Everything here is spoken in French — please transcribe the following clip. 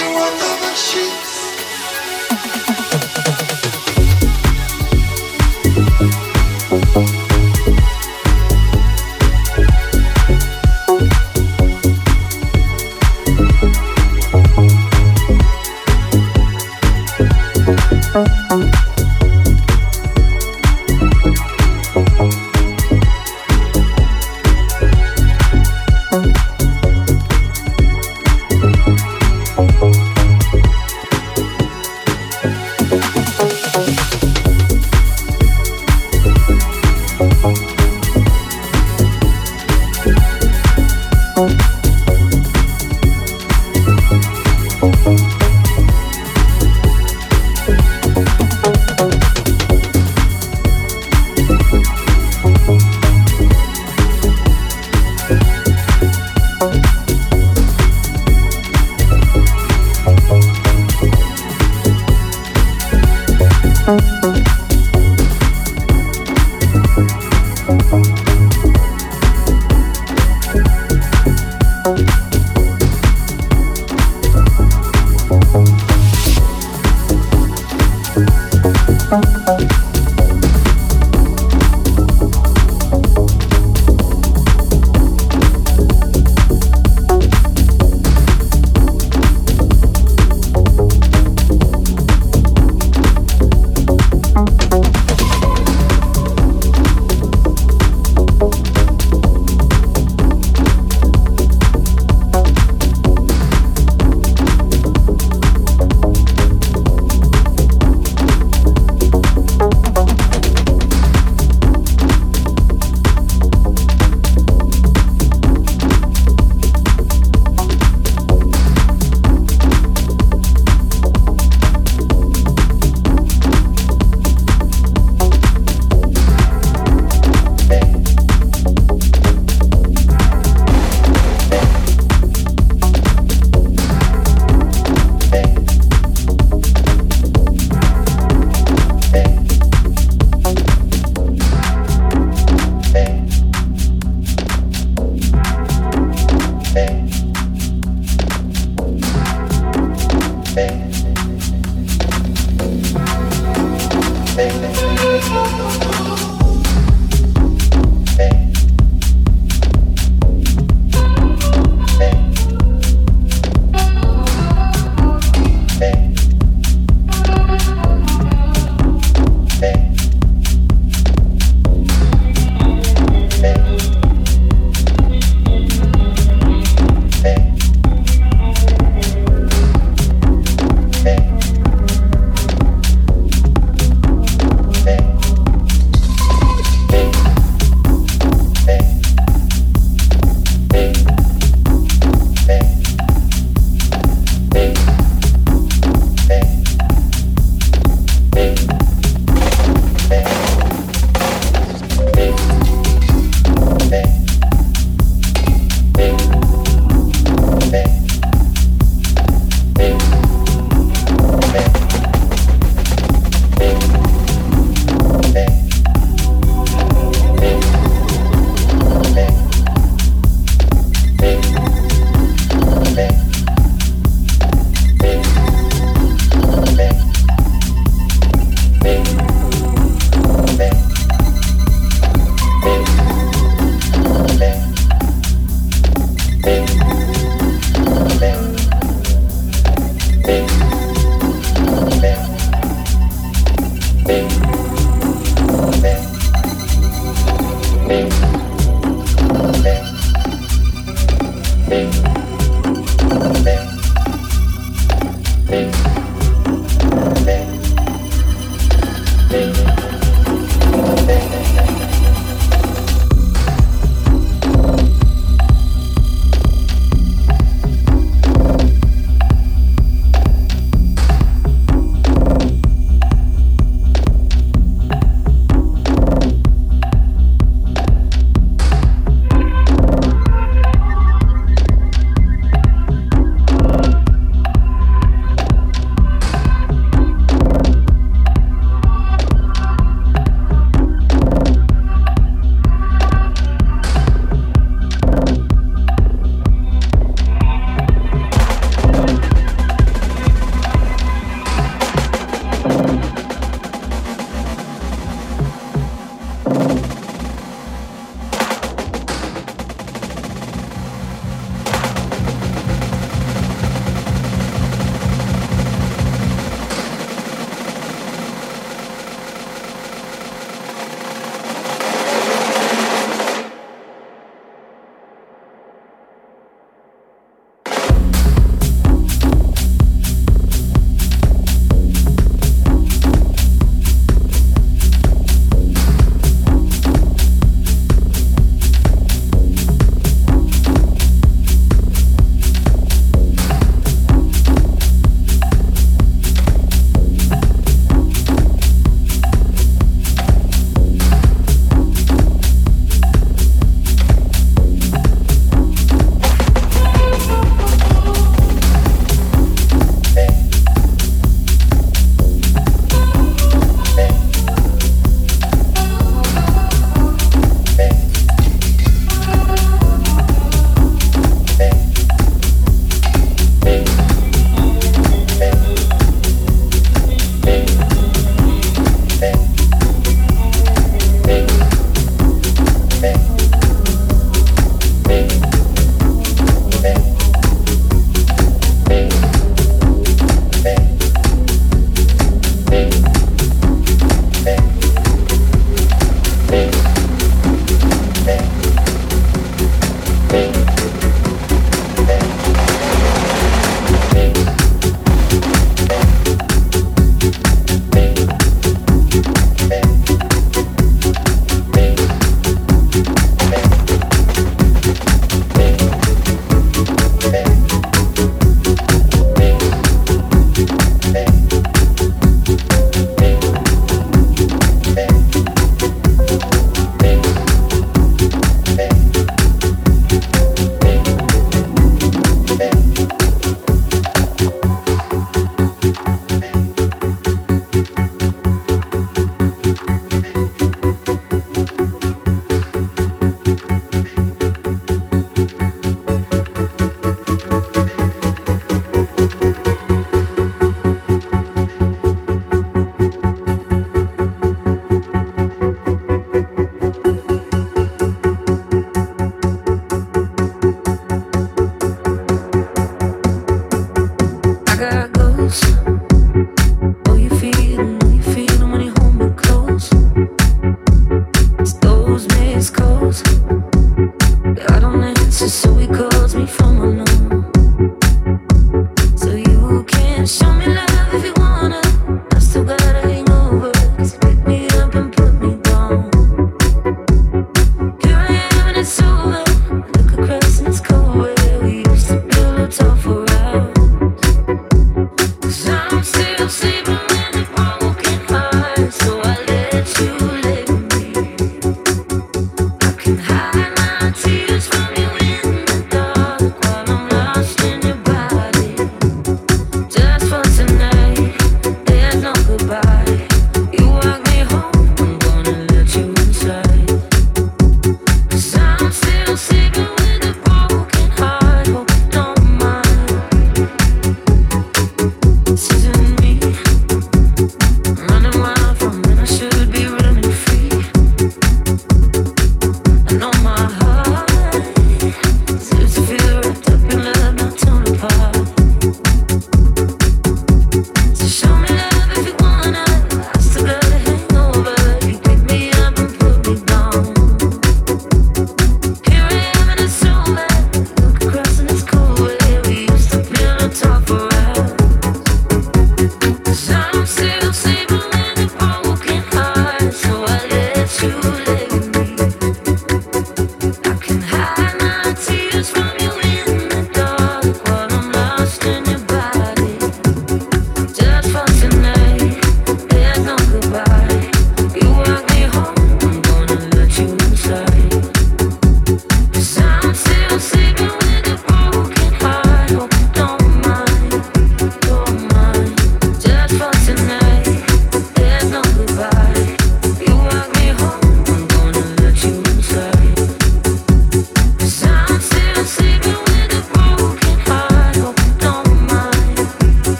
you under the sheets.